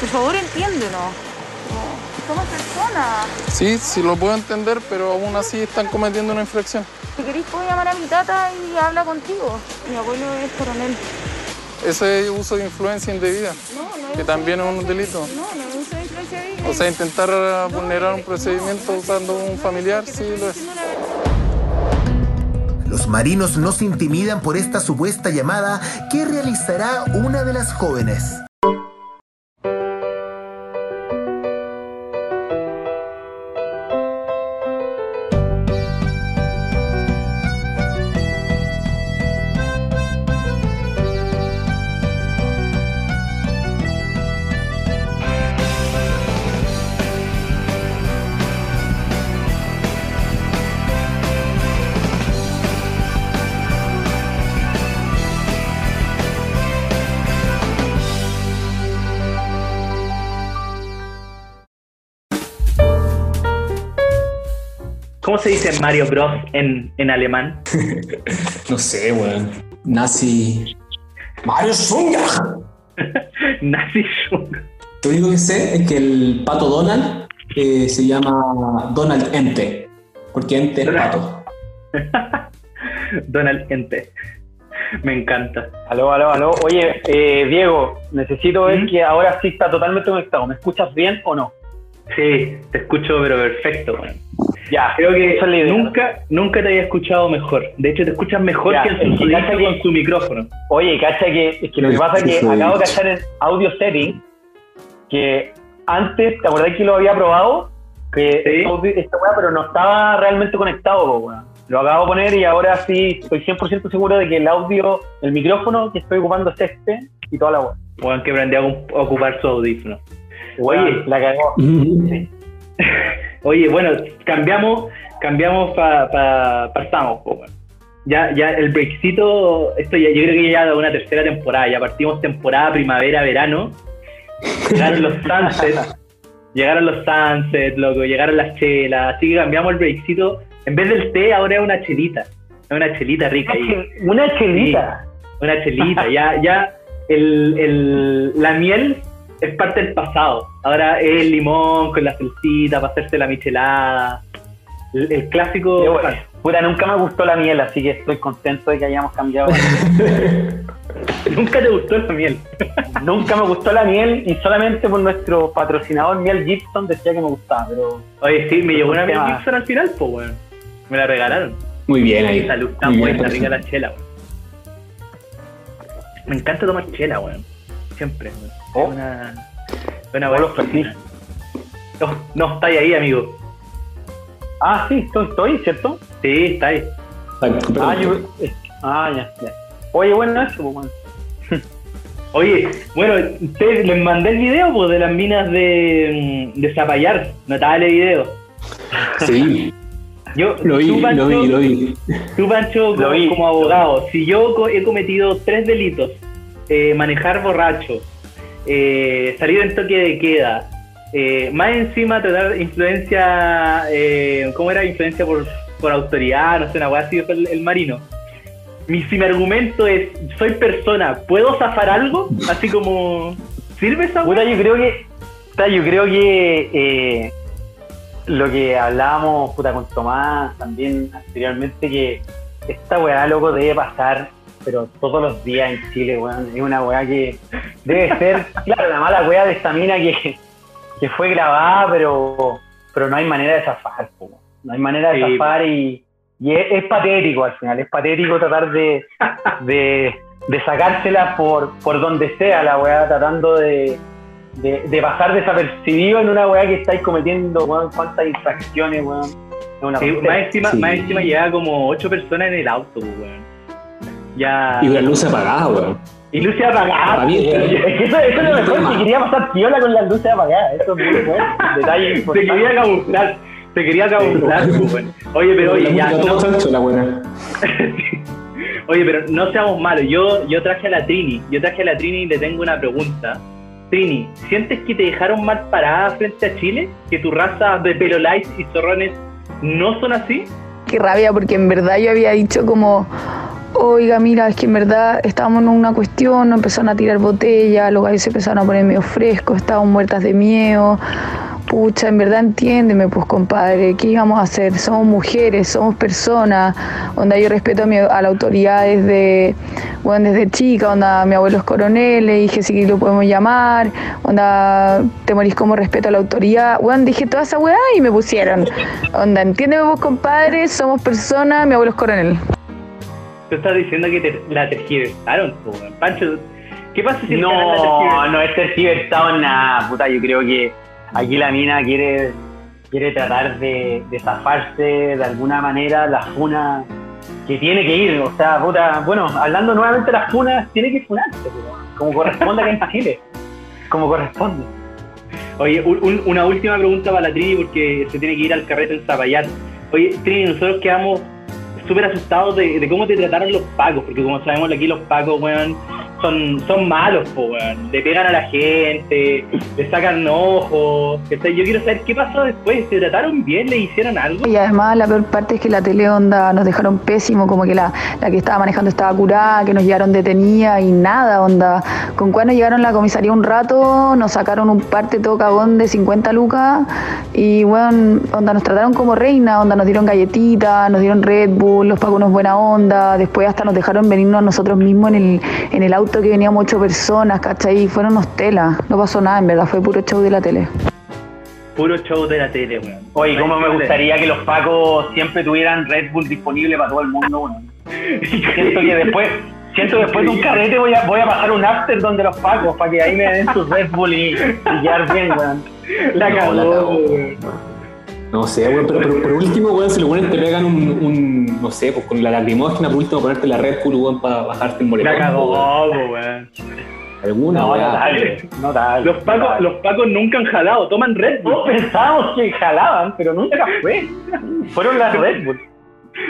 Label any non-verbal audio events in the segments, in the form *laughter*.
Por favor, entiéndenos. Somos personas. Sí, sí lo puedo entender, pero aún así están cometiendo una infracción. Si queréis, puedo llamar a mi tata y habla contigo. Mi abuelo es coronel. Ese es uso de influencia indebida, No, no es que también es un delito. No, no es uso de influencia de O sea, intentar vulnerar un procedimiento usando un familiar, sí lo es. Los marinos no se intimidan por esta supuesta llamada que realizará una de las jóvenes. ¿Cómo se dice Mario Bros en, en alemán? *laughs* No sé, weón. Nazi. Mario Schunga. *laughs* Nazi Schung. Lo único que sé es que el pato Donald eh, se llama Donald Ente. Porque Ente es pato. *laughs* Donald Ente. Me encanta. Aló, aló, aló. Oye, eh, Diego, necesito ver ¿Mm? que ahora sí está totalmente conectado. ¿Me escuchas bien o no? Sí, te escucho pero perfecto, weón. Ya, Creo que esa es la idea. nunca, nunca te había escuchado mejor. De hecho, te escuchas mejor Ya, que el que- con su micrófono. Oye, cacha que, es que lo que pasa es que acabo de cachar en audio setting que antes, ¿te acordás que lo había probado? Que Sí. audio- esta weá, pero no estaba realmente conectado, weón. Lo acabo de poner y ahora sí estoy 100% seguro de que el audio, el micrófono que estoy ocupando es este y toda la weá. Weón, que aprendió a ocu- a ocupar su audífono. Oye, la cagó. *laughs* *laughs* Oye, bueno, cambiamos, cambiamos para pa, pasamos, po. Ya, ya el breakcito, esto ya, yo creo que ya da una tercera temporada, ya partimos temporada primavera, verano, llegaron los sunsets, *laughs* llegaron los sunsets, loco, llegaron las chelas, así que cambiamos el breakcito, en vez del té ahora es una chelita, es una chelita rica. *laughs* Una chelita. Una chelita, ya, ya el, el- la miel es parte del pasado. Ahora es el limón con la salsita para hacerse la michelada. El, el clásico. Qué bueno. Puta, nunca me gustó la miel, así que estoy contento de que hayamos cambiado. *laughs* Nunca te gustó la miel. nunca me gustó la miel y solamente por nuestro patrocinador Miel Gibson decía que me gustaba, pero Oye, sí, me llegó una miel. Gibson al final, pues, weón. Me la regalaron. Muy bien ahí. Salud, está Muy muy bien, rica la chela, weón. Me encanta tomar chela, weón. Siempre, weón. Oh. Una. Una Oh, buena los perdí. No, no, está ahí, ahí, amigo. Ah, sí, estoy, estoy ¿cierto? Sí, está ahí. Ay, perdón. Ah, yo, eh, ah, ya, ya. Oye, bueno, eso, pues, bueno. *laughs* Oye, bueno, te, les mandé el video pues, de las minas de, mm, de Zapallar, notable video. *laughs* Sí, Yo, lo vi, tú, Pancho, lo vi, lo vi. tú, Pancho, como, vi. como abogado, si yo he cometido tres delitos, eh, manejar borracho, eh, salir en toque de queda, eh, más encima tratar influencia, eh, ¿cómo era? Influencia por, por autoridad, no sé, una weá así el, el marino. Mi, si mi argumento es, soy persona, ¿puedo zafar algo? Así como, ¿sirve esa Puta, weá? yo creo que, puta, yo creo que eh, lo que hablábamos, puta, con Tomás también anteriormente, que esta weá, loco, debe pasar, pero todos los días en Chile, weón. Es una weá que debe ser, *laughs* claro, la mala weá de esta mina que, que fue grabada, pero, pero no hay manera de zafar, weón. No hay manera de Sí, zafar y, y es, es patético al final, es patético tratar de, de, de sacársela por, por donde sea la weá, tratando de, de, de pasar desapercibido en una weá que estáis cometiendo, weón, cuántas infracciones, weón. Sí, más encima, Sí. más encima llegaba como ocho personas en el auto, weón. Ya. Y una luz apagada, weón. Y luces apagadas. Para mí. Es que *laughs* eso, eso es lo mejor, que quería pasar piola con las luces apagadas. Eso es muy bueno. *laughs* Detalle Se importante. quería camuflar. Se quería camuflar, pues, weón. Oye, pero oye, la ya. no- chancho, la buena. *laughs* Oye, pero no seamos malos. Yo, yo traje a la Trini. Yo traje a la Trini y le tengo una pregunta. Trini, ¿sientes que te dejaron mal parada frente a Chile? ¿Que tu raza de pelo light y zorrones no son así? Qué rabia, porque en verdad yo había dicho como, Oiga, mira, es que en verdad estábamos en una cuestión, nos empezaron a tirar botellas, los gallos se empezaron a poner medio frescos, estábamos muertas de miedo. Pucha, en verdad entiéndeme, pues compadre, ¿qué íbamos a hacer? Somos mujeres, somos personas, onda yo respeto a, mi- a la autoridad desde, bueno, desde chica, onda mi abuelo es coronel, le dije si lo podemos llamar, onda te morís como respeto a la autoridad, bueno, dije toda esa weá y me pusieron, onda, entiéndeme vos compadre, somos personas, mi abuelo es coronel. Tú estás diciendo que te, la tergiversaron, weón. Pancho, ¿qué pasa si canal la No, no es tergiversado nada, puta. Yo creo que aquí la mina quiere, quiere tratar de, de zafarse de alguna manera la funa que tiene que ir. O sea, puta, bueno, hablando nuevamente de las funas, tiene que funarse, como corresponde acá en Chile. Como corresponde. Oye, un- un- una última pregunta para la Trini porque se tiene que ir al carrete en Zapallar. Oye, Trini, nosotros quedamos súper asustados de, de cómo te trataron los pacos, porque como sabemos aquí los pacos, weón, son, son malos, po, weón. Le pegan a la gente, le sacan ojos. Yo quiero saber qué pasó después. ¿Se trataron bien? ¿Le hicieron algo? Y además la peor parte es que la tele onda nos dejaron pésimo, como que la, la que estaba manejando estaba curada, que nos llevaron detenida y nada, onda. Con cuál nos llevaron a la comisaría un rato, nos sacaron un parte todo cagón de 50 lucas y bueno, onda nos trataron como reina, onda nos dieron galletitas, nos dieron Red Bull, los pagos unos buena onda, después hasta nos dejaron venirnos nosotros mismos en el, en el auto que veníamos ocho personas, ¿cachai? Y fueron unos telas, no pasó nada, en verdad, fue puro show de la tele. Puro show de la tele, weón. Oye, cómo me gustaría que los pacos siempre tuvieran Red Bull disponible para todo el mundo, weón. Siento que después, siento después de un carrete voy a, voy a pasar un after donde los pacos, para que ahí me den sus Red Bull y, y quedar bien, weón. La No, cagó, weón. No sé, weón, pero, pero por último, weón, si los weones te pegan un, un, no sé, pues con la lacrimógena, por último ponerte la Red Bull, weón, para bajarte el moletón. La cagó, weón. weón. Alguna, No, weá. no tal, no tal. Los pacos, no los pacos nunca han jalado, toman Red Bull. Todos pensábamos que jalaban, pero nunca fue. Fueron las Red Bull.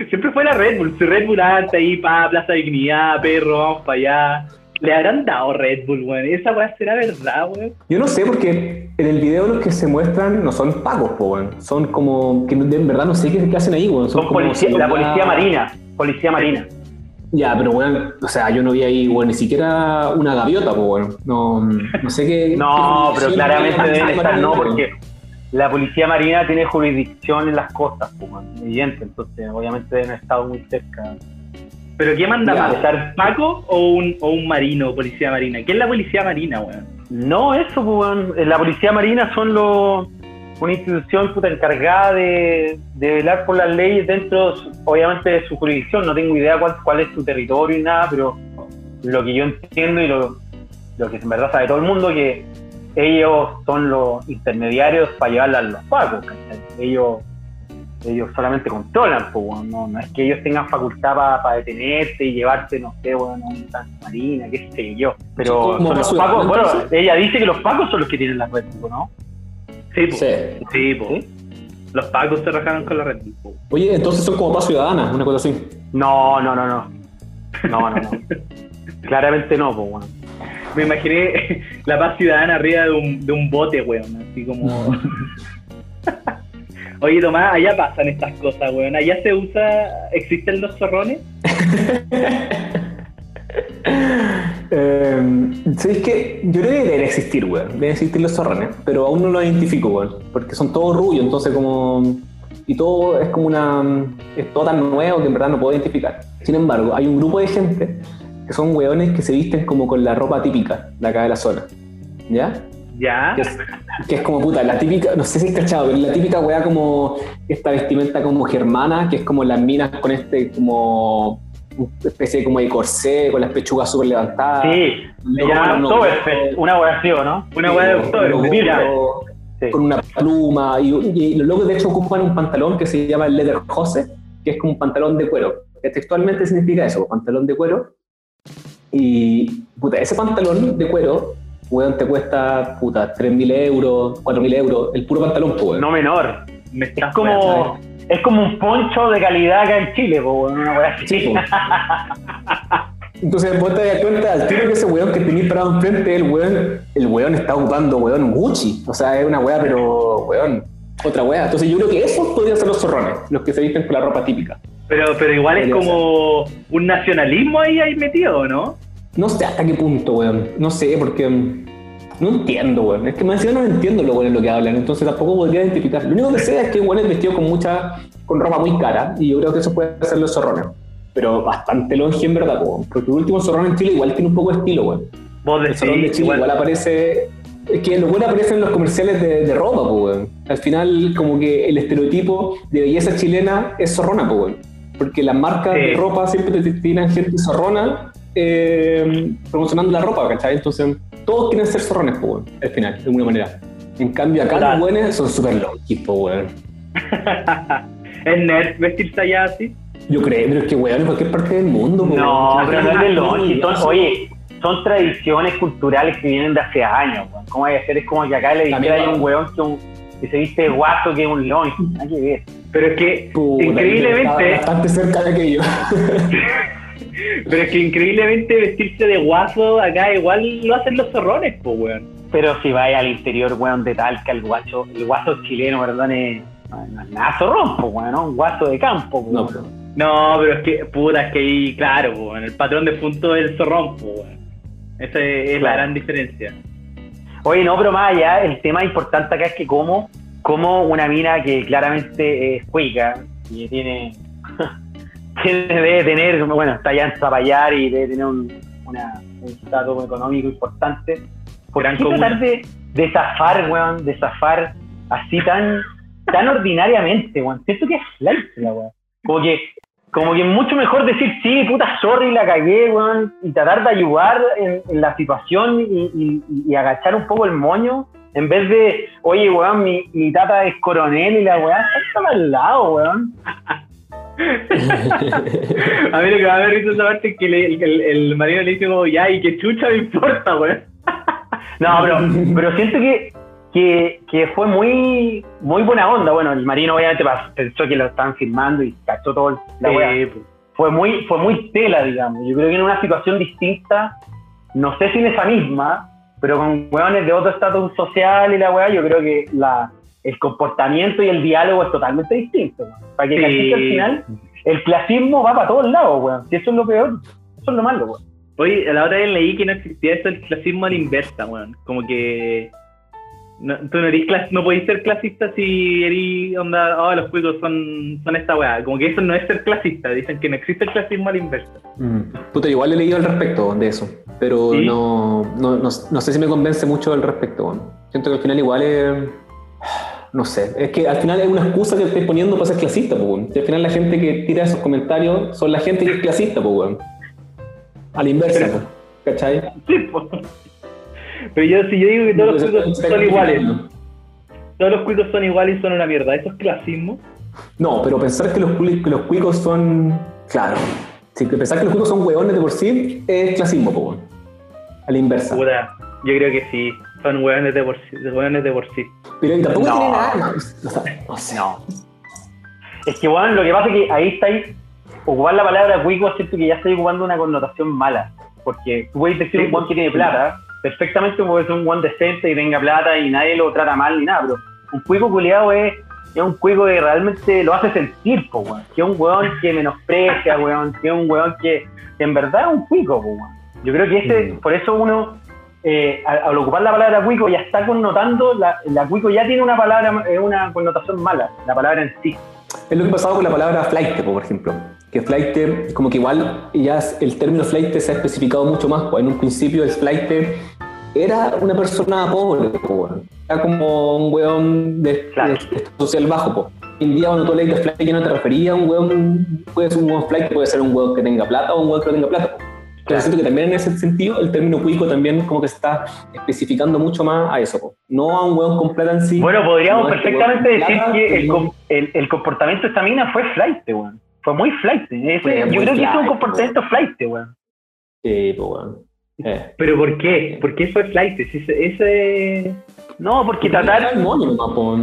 Siempre fue la Red Bull. Si Red Bull antes ahí, pa, Plaza Dignidad, perro, vamos para allá. Le habrán dado Red Bull, weón. Esa weá será verdad, weón. Yo no sé, porque en el video los que se muestran no son pagos, weón. Son como, que en verdad no sé qué, qué hacen ahí, weón. Son como policía, la policía marina. Policía marina. Ya, pero weón, o sea, yo no vi ahí, weón, ni siquiera una gaviota, weón. No, no sé qué. No, qué pero claramente deben estar, no, porque la policía marina tiene jurisdicción en las costas, pues, evidente, entonces obviamente deben estado muy cerca. ¿Pero qué manda Ya, más? estar- ¿Paco o un, o un marino, policía marina? ¿Qué es la policía marina, weón? No, eso, pues, weón. la policía marina son los una institución puta encargada de, de velar por las leyes dentro, obviamente, de su jurisdicción. No tengo idea cuál, cuál es su territorio y nada, pero lo que yo entiendo y lo, lo que en verdad sabe todo el mundo que ellos son los intermediarios para llevarla a los pagos. Ellos ellos solamente controlan, pues, no, no es que ellos tengan facultad para detenerte y llevarte, no sé, weón, a un tanque marina, qué sé yo. Pero Sí, como son los pacos, bueno, ella dice que los pacos son los que tienen la red, ¿no? Sí. Sí. ¿Sí? Los pacos se rajaron con la Red po. Oye, entonces son como paz ciudadana, una cosa así. No, no, no, no. No, no, no. *laughs* Claramente no, pues, bueno. Me imaginé *laughs* la paz ciudadana arriba de un, de un bote, weón. Así como. *laughs* Oye, Tomás, allá pasan estas cosas, weón. Allá se usa. ¿Existen los zorrones? *laughs* Eh, ¿Sabes qué? Yo creo que deben existir, weón. Deben existir los zorrones, pero aún no los identifico, weón. Porque son todos rubios, entonces como... Y todo es como una... Es todo tan nuevo que en verdad no puedo identificar. Sin embargo, hay un grupo de gente que son weones que se visten como con la ropa típica de acá de la zona. ¿Ya? Ya. Que es, que es como puta, la típica, no sé si es cachado, pero la típica weá como esta vestimenta como germana, que es como las minas con este como especie como de corsé, con las pechugas súper levantadas. Sí, Luego se llama con unos Oktoberfest, gorros- una así, ¿o ¿no? Una weá de Mira. Sí. Con una pluma. Y, y los locos de hecho ocupan un pantalón que se llama el leather hose, que es como un pantalón de cuero. Que textualmente significa eso, pantalón de cuero. Y puta, ese pantalón de cuero, weón, te cuesta puta 3.000 euros, 4.000 euros, el puro pantalón, pues, weón. No menor. Me Es estás como, es como un poncho de calidad acá en Chile, pues, una hueá así. Sí. *laughs* Entonces vos te das cuenta al tiro que ese weón que tenés parado enfrente, el weón, el weón está ocupando weón Gucci. O sea, es una weá, pero weón, otra weá. Entonces yo creo que esos podrían ser los zorrones, los que se visten con la ropa típica. Pero, pero igual es como un nacionalismo ahí, ahí metido, ¿no? No sé hasta qué punto, weón. No sé, porque mm, no entiendo, weón. Es que más encima no entiendo lo bueno lo que hablan, entonces tampoco podría identificar. Lo único que sé es que weón es vestido con mucha, con ropa muy cara, y yo creo que eso puede ser los zorrones. Pero bastante longe en verdad, weón. Porque el último zorrón en Chile igual tiene un poco de estilo, weón. Vos El zorrón de Chile igual, igual, aparece. Es que lo bueno aparece en los comerciales de, de ropa, po, weón. Al final, como que el estereotipo de belleza chilena es zorrona, po, weón. Porque las marcas Sí. de ropa siempre te tiran gente zorrona eh, promocionando la ropa, ¿cachai? Entonces, todos quieren ser zorrones, weón, al final, de alguna manera. En cambio, acá Total. los buenos son súper lonquis, po, weón. *laughs* ¿Es nerd vestirse allá así? Yo creo, pero es que, weón, en cualquier parte del mundo, No, weón. pero no es de Son- Oye, son tradiciones culturales que vienen de hace años, weón. ¿Cómo hay que hacer? Es como que acá le dijera a un weón que, un- que se viste de guaso que es un longe. Hay que ver. Pero es que, Puta, increíblemente, bastante cerca de aquello. *laughs* pero es que increíblemente vestirse de guaso acá igual lo hacen los zorrones, pues, weón. Pero si vais al interior, weón, de Talca, el guacho, el guaso chileno, perdón, es, no es nada zorrón, pues, weón, ¿no? un guaso de campo, weón. No, pero. No, pero es que, puta, es que ahí, claro, weón, el patrón de punto es el zorrón, pues, weón. Esa es, la gran diferencia. Oye, no, pero más allá, el tema importante acá es que como, como una mina que claramente es cuica y tiene debe tener, bueno, está ya en Zapallar y debe tener un, una- un estatus económico importante, ¿por qué tratar de, de zafar, weón, de zafar así tan, tan ordinariamente, weón? Siento que es la weón. Como que, como que es mucho mejor decir, sí, puta, sorry, la cagué, weón, y tratar de ayudar en, en la situación y, y- y agachar un poco el moño, en vez de, oye, weón, mi, mi tata es coronel y la weá está al lado, weón. *laughs* A mí lo que me da risa esa parte es que le- el, el, marino le dice como, ya, y que chucha me importa, weón. *laughs* No, pero, pero siento que, que, que fue muy muy buena onda. Bueno, el marino obviamente pensó que lo estaban filmando y cachó todo la. Eh, pues. Fue muy, fue muy tela, digamos. Yo creo que en una situación distinta, no sé si en esa misma, pero con weones de otro estatus social y la weá, yo creo que la, el comportamiento y el diálogo es totalmente distinto. weón. Para que Sí. al final el clasismo va para todos lados, weón. Si eso es lo peor, eso es lo malo, weón. Oye, a la otra vez leí que no existía eso del clasismo a la inversa, weón. Como que. No, tú no, eres clas no podés ser clasista si eres onda, oh, los cuicos son, son esta weá. Como que eso no es ser clasista. Dicen que no existe el clasismo a la inversa. Mm. Puta, igual he leído al respecto de eso, pero ¿Sí? no, no, no, no sé si me convence mucho al respecto. weón. Siento que al final igual es... No sé, es que al final es una excusa que estés poniendo para ser clasista, pues. Y al final la gente que tira esos comentarios son la gente que es clasista, pues. A la inversa, Pero- ¿cachai? Sí, po. Pero yo, si yo digo que todos los cuicos son iguales, todos los cuicos son iguales y son una mierda. ¿Eso es clasismo? No, pero pensar que los, que los cuicos son... Claro. Que pensar que los cuicos son hueones de por sí es clasismo, weón. A la inversa. Puta, yo creo que sí. Son hueones de por sí. de hueones de por sí. Pero y tampoco No. tiene nada. No, no sé, no. Es que, bueno, lo que pasa es que ahí estáis, ocupar la palabra cuico, siento que ya estáis ocupando una connotación mala. Porque tú puedes decir Sí, un guan que tiene plata, perfectamente puede ser un guan decente y tenga plata y nadie lo trata mal ni nada, pero un cuico culiado es, es un cuico que realmente lo hace sentir, po, weón. Que es un weón que menosprecia, weón. Que es un weón que, que en verdad es un cuico, po, weón. Yo creo que ese, Mm. por eso uno, eh, al, al ocupar la palabra cuico, ya está connotando, la, la cuico ya tiene una palabra, eh, una connotación mala, la palabra en sí. Es lo que ha pasado con la palabra flight, por ejemplo. Que flight, como que igual ya el término flight se ha especificado mucho más. pues, En un principio el flight era una persona pobre, era como un weón de, Claro. de social bajo. Hoy en día cuando tú lees de flight ya no te refería a un weón, puede ser un weón flight, puede ser un weón que tenga plata o un weón que no tenga plata. Pero siento que también en ese sentido el término cuico también como que se está especificando mucho más a eso. No a un weón con plata en sí. Bueno, podríamos este perfectamente weón decir que el, pero- com- el, el comportamiento de esta mina fue flight, weón. Fue muy flight. Ese- Fue yo muy creo que ese es un flight, comportamiento flight, weón. Sí, pues, weón. Eh. ¿Pero por qué? ¿Por qué fue flight? Ese, ese... No, porque Tratar tratar, el moño,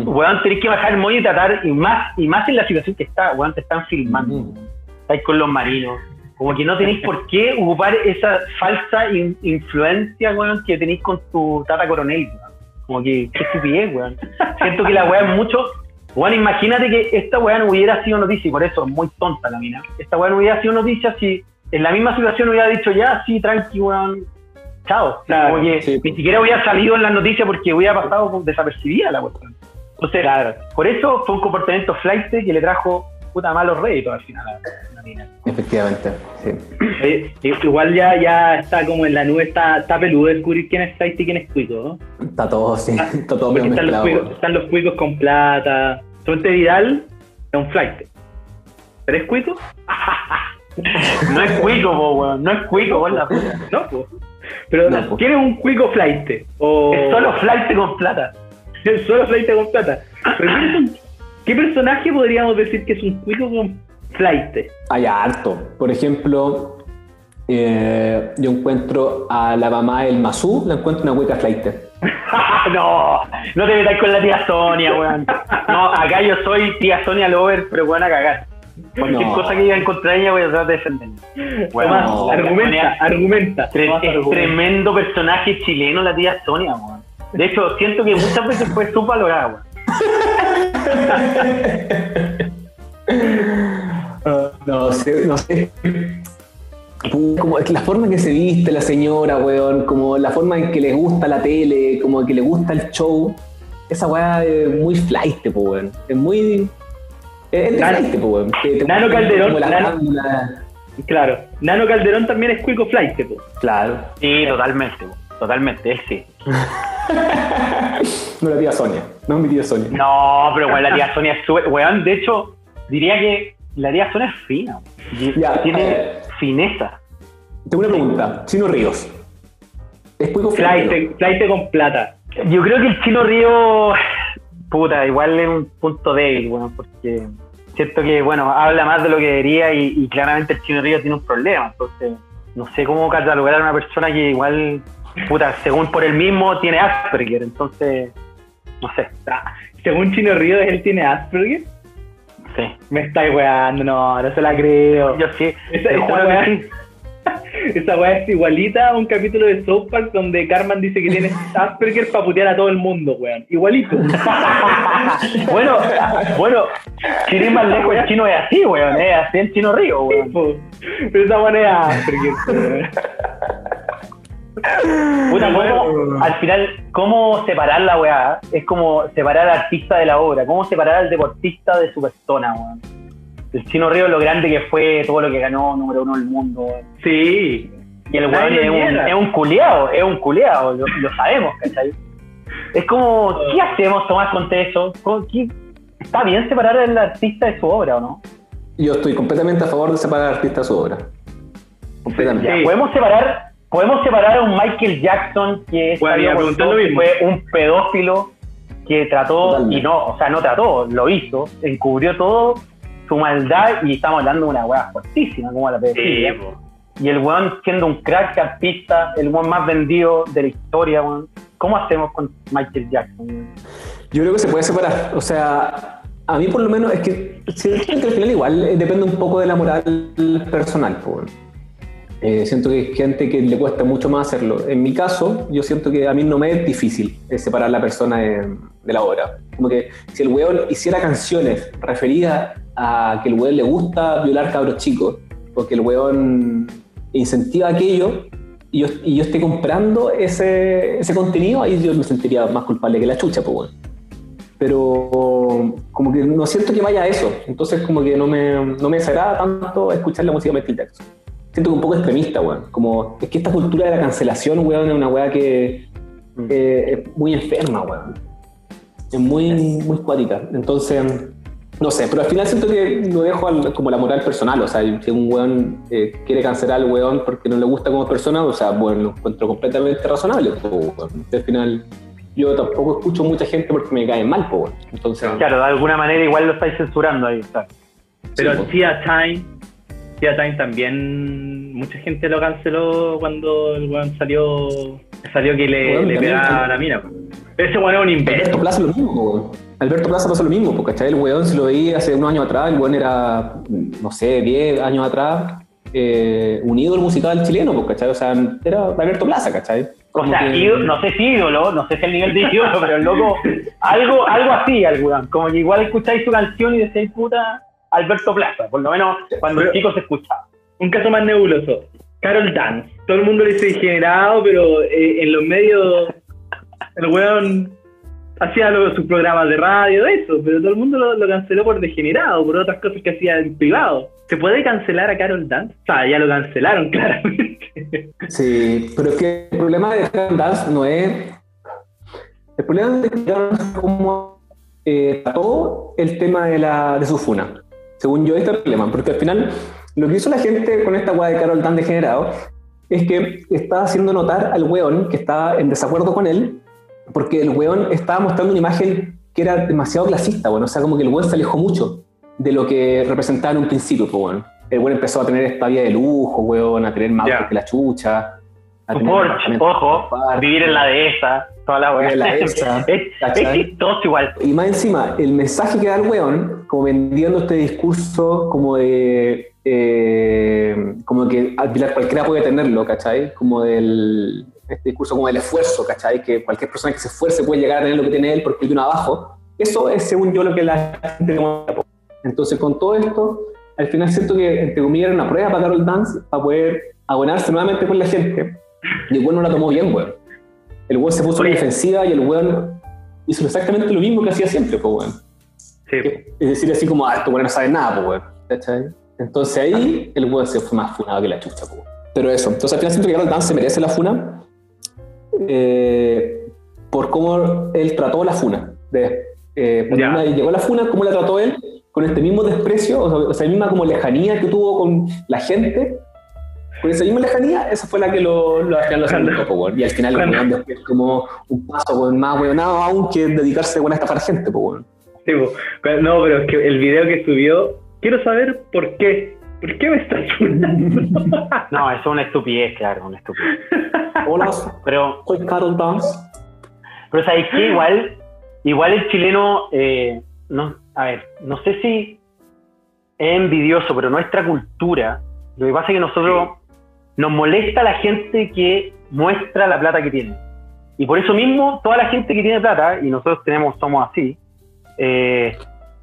weón, tenés que bajar el moño y tratar, y más, y más en la situación que está, weón, te están filmando. Ujú. Estáis con los marinos. Como que no tenéis por qué ocupar esa falsa in- influencia, weón, que tenéis con tu tata coronel, weón. Como que, qué estupidez, weón. Siento que la weá es mucho, Bueno, imagínate que esta weá no hubiera sido noticia, y por eso es muy tonta la mina. Esta weá no hubiera sido noticia si en la misma situación hubiera dicho ya, sí, tranqui, weón, chao. Claro, Como que sí. ni siquiera hubiera salido en las noticias porque hubiera pasado desapercibida la cuestión. Entonces, por eso fue un comportamiento flight que le trajo puta malos réditos al final a la mina. Efectivamente, sí. Eh, igual ya, ya está como en la nube, está, está peludo descubrir quién es Flight y quién es Cuico, ¿no? Está todo, sí. Está todo medio están los, cuicos, weón. están los cuicos con plata. Suerte Vidal es un Flight. ¿Pero es Cuico? *laughs* No es cuico, po, weón. No es cuico, por la puta. No. Pero No, po. ¿quién es un Cuico Flight? O... Es solo flight con plata. *laughs* Es solo Flight con plata. Pero ¿quién es un- ¿Qué personaje podríamos decir que es un Cuico con Flight? Hay harto. Por ejemplo, eh, yo encuentro a la mamá del Mazú, la encuentro una hueca flight. *laughs* no, no te metas con la tía Sonia, weón. No, acá yo soy tía Sonia Lover, pero weón a cagar. Cualquier No. cosa que diga en contra de ella voy a tratar de defenderla. Weón, Tomás, no, argumenta, Sonia- argumenta. Tre- Tomás, es argumenta. tremendo personaje chileno la tía Sonia, weón. De hecho, siento que muchas veces fue subvalorada, weón. *laughs* No sé, no sé. Como la forma en que se viste la señora, weón, como la forma en que le gusta la tele, como que le gusta el show, esa weá es muy flight, po, weón. Es muy. Es de Nano- flight, po, weón. Te Nano Calderón, Nano-. Claro. Nano Calderón también es Cuico Flight, po. Claro. Sí, totalmente, weón. Totalmente, él sí. *laughs* *laughs* No la tía Sonia. No mi tía Sonia. No, pero weón, la tía Sonia es súper. Weón, de hecho, diría que la tía Sonia es fina, Ya, Tiene eh. fineza. Tengo una pregunta. Chino Ríos. ¿Es Flight? Flight con plata. Yo creo que el Chino Río, puta, igual es un punto débil, bueno, porque siento que, bueno, habla más de lo que debería y, y claramente el Chino Río tiene un problema, entonces no sé cómo catalogar a una persona que igual, puta, según por él mismo tiene Asperger, entonces, no sé, Ah, Según Chino Río, él tiene Asperger. sí. Me estáis weando, no, no se la creo. Yo sí, Esa- esa weá- que sí. *laughs* Esa weá es igualita a un capítulo de South Park donde Carmen dice que tiene *laughs* Asperger para putear a todo el mundo, weón. Igualito. *laughs* bueno, bueno, sin ir más lejos, el chino es así, weón, es así el Chino Río, weón. Pero esa weá es Asperger, weón. Puta. ¿cómo- al final, ¿cómo separar la weá? Es como separar al artista de la obra. ¿Cómo separar al deportista de su persona, weón? El Chino Río, lo grande que fue, todo lo que ganó, número uno del mundo, weón. Sí. Y el weón es un, es un culeado, es un culeado, lo, lo sabemos, ¿cachai? Es como, ¿qué hacemos, Tomás, con eso? ¿Cómo- qué- ¿Está bien separar al artista de su obra o no? Yo estoy completamente a favor de separar al artista de su obra. Completamente. Sí. podemos separar, podemos separar a un Michael Jackson que Bueno, que fue un pedófilo que trató Totalmente. y no, o sea, no trató, lo hizo, encubrió todo su maldad y estamos hablando de una weá fuertísima como la pedofilia. y el weón siendo un crack artista, el weón más vendido de la historia, weón. ¿Cómo hacemos con Michael Jackson? weón? Yo creo que se puede separar. O sea, a mí por lo menos es que siento que al final igual eh, depende un poco de la moral personal. weón. Eh, siento que hay gente que le cuesta mucho más hacerlo. En mi caso, yo siento que a mí no me es difícil eh, separar la persona de, de la obra. Como que si el weón hiciera canciones referidas a que el weón le gusta violar cabros chicos, porque el weón incentiva aquello, y yo, y yo estoy comprando ese, ese contenido, ahí yo me sentiría más culpable que la chucha, pues bueno. Pero como que no siento que vaya a eso, entonces como que no me, no me desagrada tanto escuchar la música de Michael Jackson. Siento que un poco extremista, weón. Como, es que esta cultura de la cancelación, weón, es una weá que eh, es muy enferma, weón. Es muy, muy cuática. Entonces, no sé, pero al final siento que lo dejo al- como la moral personal. O sea, si un weón eh, quiere cancelar al weón porque no le gusta como persona, o sea, bueno, lo encuentro completamente razonable. weón. Al final, yo tampoco escucho mucha gente porque me caen mal, po, weón. Entonces, Claro, de alguna manera igual lo estáis censurando ahí, ¿sabes? Pero sí. Tia Time, Tia Time también, mucha gente lo canceló cuando el weón salió, salió que le, le pegaba a la mina. Ese weón es un Alberto imbécil. Plaza lo mismo, weón. Alberto Plaza pasó lo mismo, porque ¿cachai? El weón, si lo veía hace unos años atrás, el weón era, no sé, 10 años atrás, eh, un ídolo musical chileno, ¿cachai? O sea, era Alberto Plaza, ¿cachai? O Como sea, que- ídolo- no sé si ídolo, no sé si el nivel de ídolo, pero el loco, algo, algo así, al weón. Como que igual escucháis su canción y decís, puta, Alberto Plaza. Por lo menos cuando el chico se escuchaba. Un caso más nebuloso. Carol Dance. Todo el mundo le dice degenerado, pero eh, en los medios el weón hacía lo- sus programas de radio, eso, pero todo el mundo lo, lo canceló por degenerado, por otras cosas que hacía en privado. ¿Se puede cancelar a Carol Dance? O sea, ya lo cancelaron, *laughs* claramente. Sí, pero es que el problema de Carol Dance no es. El problema de Carol Dance es cómo eh, trató el tema de, la, de su funa. Según yo, este problema, porque al final lo que hizo la gente con esta weá de Carol Dance degenerado es que estaba haciendo notar al weón que estaba en desacuerdo con él, porque el weón estaba mostrando una imagen que era demasiado clasista, bueno, o sea, como que el weón se alejó mucho de lo que representaba en un principio, pues, weón. El weón empezó a tener esta vida de lujo, weón, a tener más autos que la chucha. Porsche, ojo, parque. vivir en la dehesa, toda la weá. La *laughs* dehesa, es, chistoso igual. Y más encima, el mensaje que da el weón, como vendiendo este discurso como de. eh, como que al final cualquiera puede tenerlo, ¿cachai? Como del. Este discurso como del esfuerzo, ¿cachai? Que cualquier persona que se esfuerce puede llegar a tener lo que tiene él porque viene abajo. Eso es, según yo, lo que la gente. Entonces, con todo esto, al final siento que, entre comillas, era una prueba para Carol Dance para poder abonarse nuevamente con la gente. Y el weón no la tomó bien, weón. El weón se puso en la defensiva y el weón hizo exactamente lo mismo que hacía siempre, pues, weón. Sí. Es decir, así como, ah, estos weones no saben nada, pues, weón. Entonces ahí el weón se fue más funado que la chucha, pues. weón. Pero eso, entonces al final siento que Carol Dance se merece la funa eh, por cómo él trató la funa. De, eh, vez llegó la funa, cómo la trató él, con este mismo desprecio, o sea, o sea, misma como lejanía que tuvo con la gente, con esa misma lejanía, esa fue la que lo, lo, al final lo. Y al final cuando- weón después como un paso weón, más weonado aún que dedicarse weón, a estafar gente, po, weón. Sí, po. no, pero es que el video que subió, quiero saber por qué. ¿Por qué me estás funando? *laughs* No, eso es una estupidez, claro, una estupidez. Hola, Pero, soy Carol Dance. pero ¿sabes qué? Igual, igual el chileno, eh, no, a ver, no sé si es envidioso, pero nuestra cultura, lo que pasa es que nosotros nos molesta la gente que muestra la plata que tiene. Y por eso mismo, toda la gente que tiene plata, y nosotros tenemos, somos así, eh,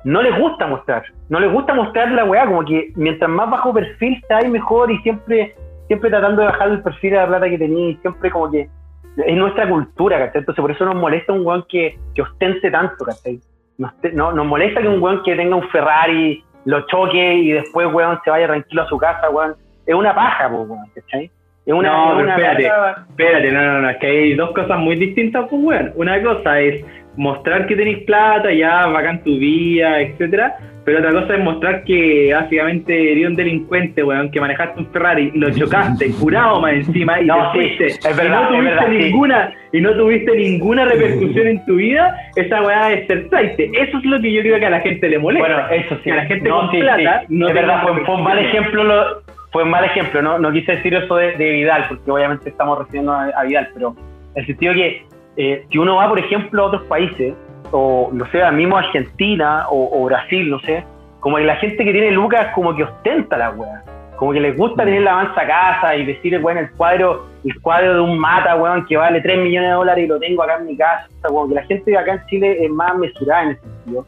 no les gusta mostrar. No les gusta mostrar la weá, como que mientras más bajo perfil está ahí mejor y siempre, siempre tratando de bajar el perfil de la plata que tenéis, siempre como que es nuestra cultura, ¿cachai? Entonces por eso nos molesta un weón que, que ostente tanto, ¿cachai? Nos, te- no, nos molesta que un weón que tenga un Ferrari lo choque y después, weón, se vaya tranquilo a su casa, weón. Es una paja, pues, weón, ¿cachai? Es una, No, es pero una espérate. paja- Espérate, no, no, no, es que hay dos cosas muy distintas, pues bueno. Una cosa es mostrar que tenéis plata, ya bacán tu vida, etcétera. Pero otra cosa es mostrar que básicamente eres un delincuente, weón, que manejaste un Ferrari, lo chocaste, curado más encima, y *laughs* No, te sí, fuiste, es verdad, y no es tuviste sí. ninguna, y no tuviste ninguna repercusión en tu vida, esa weá es ser traite. Eso es lo que yo creo que a la gente le molesta. Bueno, eso sí. Que a la gente No, con sí, plata no es verdad, fue, fue un mal ejemplo. Lo, fue un mal ejemplo, no, no quise decir eso de, de Vidal, porque obviamente estamos refiriendo a, a Vidal, pero en el sentido que eh, si uno va, por ejemplo, a otros países, o no sé, mismo Argentina o, o Brasil, no sé, como que la gente que tiene lucas como que ostenta la wea. Como que les gusta tener la mansa casa y decir, bueno, el cuadro, el cuadro de un mata, weón, que vale 3 millones de dólares y lo tengo acá en mi casa. Como que la gente de acá en Chile es más mesurada en ese sentido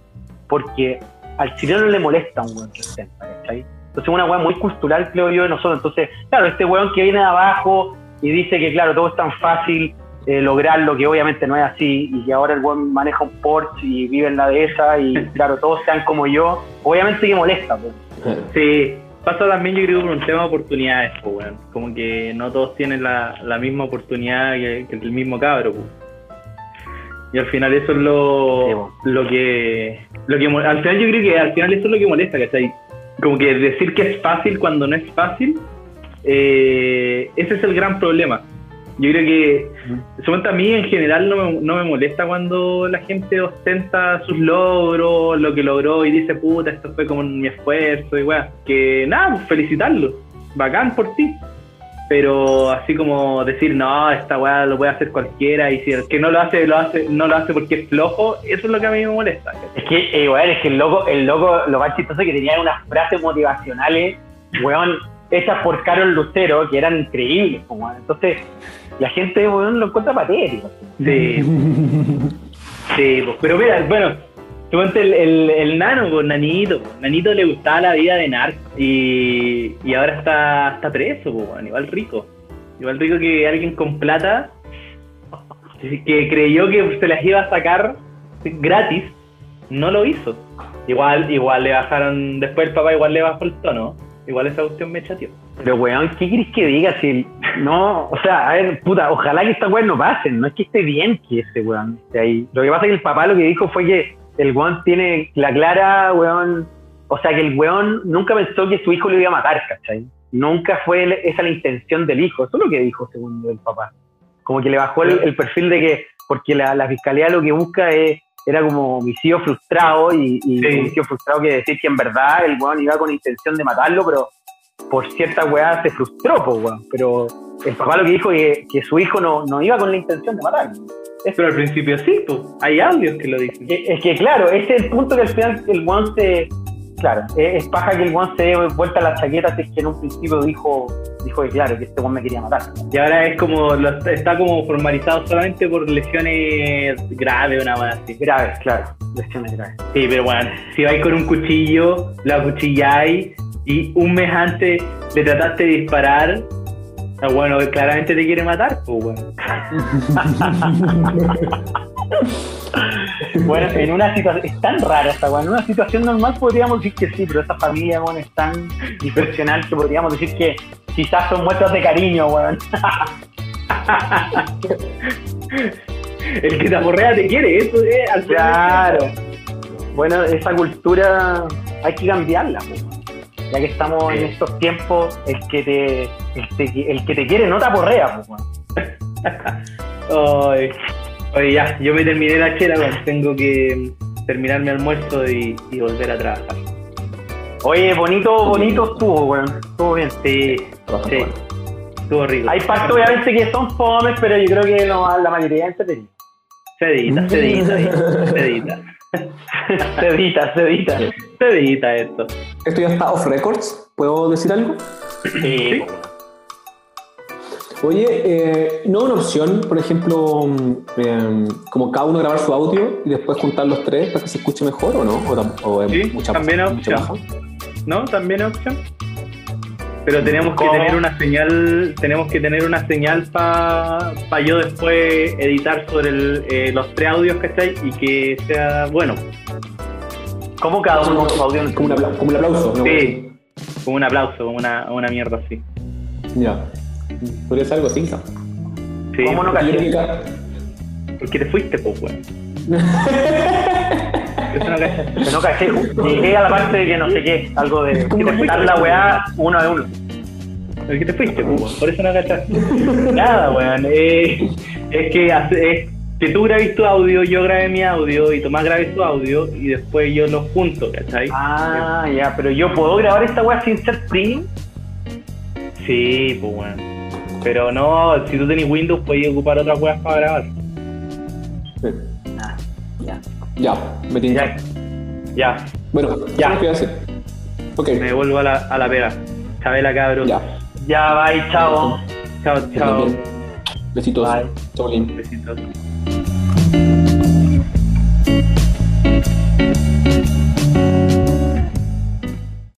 porque al chileno le molesta un weón que ostenta, ¿cachai? Entonces es una weá muy cultural, creo yo, de nosotros. Entonces, claro, este weón que viene de abajo y dice que, claro, todo es tan fácil eh, lograrlo, que obviamente no es así, y que ahora el weón maneja un Porsche y vive en la dehesa, y *laughs* claro, todos sean como yo, obviamente que molesta, pues. Sí, pasa también yo creo por un tema de oportunidades, pues. Como que no todos tienen la, la misma oportunidad que, que el mismo cabro, pues. Y al final eso es lo, Sí, lo que... Lo que al final yo creo que al final eso es lo que molesta, ¿cachai? Como que decir que es fácil cuando no es fácil, eh, ese es el gran problema. Yo creo que, suponte a mí en general no me, no me molesta cuando la gente ostenta sus logros, lo que logró y dice, puta, esto fue como mi esfuerzo y weá. Que nada, pues felicitarlo, bacán por ti. Pero así como decir, no, esta weá lo puede hacer cualquiera y si el que no lo hace, lo hace, no lo hace porque es flojo, eso es lo que a mí me molesta. Es que, eh, es que el loco, el loco, lo más chistoso es que tenía unas frases motivacionales, weón, hechas por Carol Lucero, que eran increíbles, weón. Entonces, la gente weón, lo encuentra patético. Sí. sí, pues, pero mira, bueno, el, el, el nano, pues, nanito, pues, nanito le gustaba la vida de narco y, y ahora está, está preso, pues, igual rico. Igual rico que alguien con plata que creyó que se las iba a sacar gratis, no lo hizo. Igual, igual le bajaron, después el papá igual le bajó el tono. Igual esa cuestión me chateó. Pero weón, ¿qué querés que diga si no, o sea, a ver, puta, ojalá que esta weón no pase, no es que esté bien que ese weón esté ahí. Lo que pasa es que el papá lo que dijo fue que el weón tiene la clara, weón, o sea, que el weón nunca pensó que su hijo lo iba a matar, ¿cachai? Nunca fue esa la intención del hijo, eso es lo que dijo según el papá. Como que le bajó el, el perfil de que, porque la, la fiscalía lo que busca es, era como homicidio frustrado y, y Sí. homicidio frustrado quiere decir que en verdad el weón iba con intención de matarlo, pero por cierta weá se frustró, pues weón. Pero el papá lo que dijo es que, que su hijo no, no iba con la intención de matarlo. Pero al principio sí, pues, hay audios que lo dicen. Que- Es que claro, ese es el punto que al final el weón se. Claro, es, es paja que el weón se dé vuelta a la chaqueta si es que en un principio dijo, dijo que claro, que este weón me quería matar. Y ahora es como, lo- está como formalizado solamente por lesiones graves, una más así. Graves, claro, lesiones graves. Sí, pero bueno, si vais con un cuchillo, lo acuchilláis y un mes antes le trataste de disparar, ah, bueno, claramente te quiere matar, pues bueno. *laughs* Bueno, en una situación, es tan rara esta weón, en una situación normal podríamos decir que sí, pero esta familia, weón, es tan disfuncional que podríamos decir que quizás son muestras de cariño, weón. *laughs* El que te aporrea te quiere, eso es. Claro. Bueno, esa cultura hay que cambiarla, po. Ya que estamos en estos tiempos, el que te, el, te- el que te quiere no te aporrea. Ay, Oye, ya, yo me terminé la chela, bueno, tengo que terminar mi almuerzo y, y volver a trabajar. Oye, bonito, bonito estuvo, weón. Estuvo bien. Sí, sí, estuvo rico. Hay partes obviamente que son fomes, pero yo creo que no, la mayoría es entretenida. Se edita, se edita, se edita. Se *laughs* *laughs* edita, se edita. Se edita esto. Esto ya está off records. ¿Puedo decir algo? Sí. Oye, eh, ¿no una opción, por ejemplo, mm, eh, como cada uno grabar su audio y después juntar los tres para que se escuche mejor o no? ¿O, o es Sí, mucha, también es mucha opción. paja? ¿No? También es opción. Pero tenemos que tener una señal, tenemos que tener una señal para yo después editar sobre el, eh, los tres audios que estáis y que sea bueno. ¿Cómo cada uno su? Como, un apla- como el aplauso, ¿no? Sí, como un aplauso, una, una mierda así. Ya. Podría ser algo así. Sí, ¿Cómo no caché? que- porque te fuiste, pues, weón. *laughs* Eso no caché. Que no caché. Llegué a la parte de que no sé qué, algo de ¿Cómo de no quitar fuiste? la weá uno de uno. ¿Por qué te fuiste, pues? Por eso no cachaste. *laughs* Nada, weón. Eh, es que hace- es que tú grabes tu audio, yo grabé mi audio y Tomás grabe su audio y después yo los junto, ¿cachai? Ah, ya, pero yo puedo grabar esta weá sin ser premium. Sí, pues, weón. Pero no, si tú tenés Windows, puedes ocupar otras weas para grabar. Sí. Ah, ya. Ya, me tinca. Ya. Ya, Bueno, Ya. a hacer. Ok, me devuelvo a la, a la pega. Chabela, cabros. ya. Ya, bye, chao. Chao, chao. bien. Besitos. Bye. Chao, Lin. Besitos.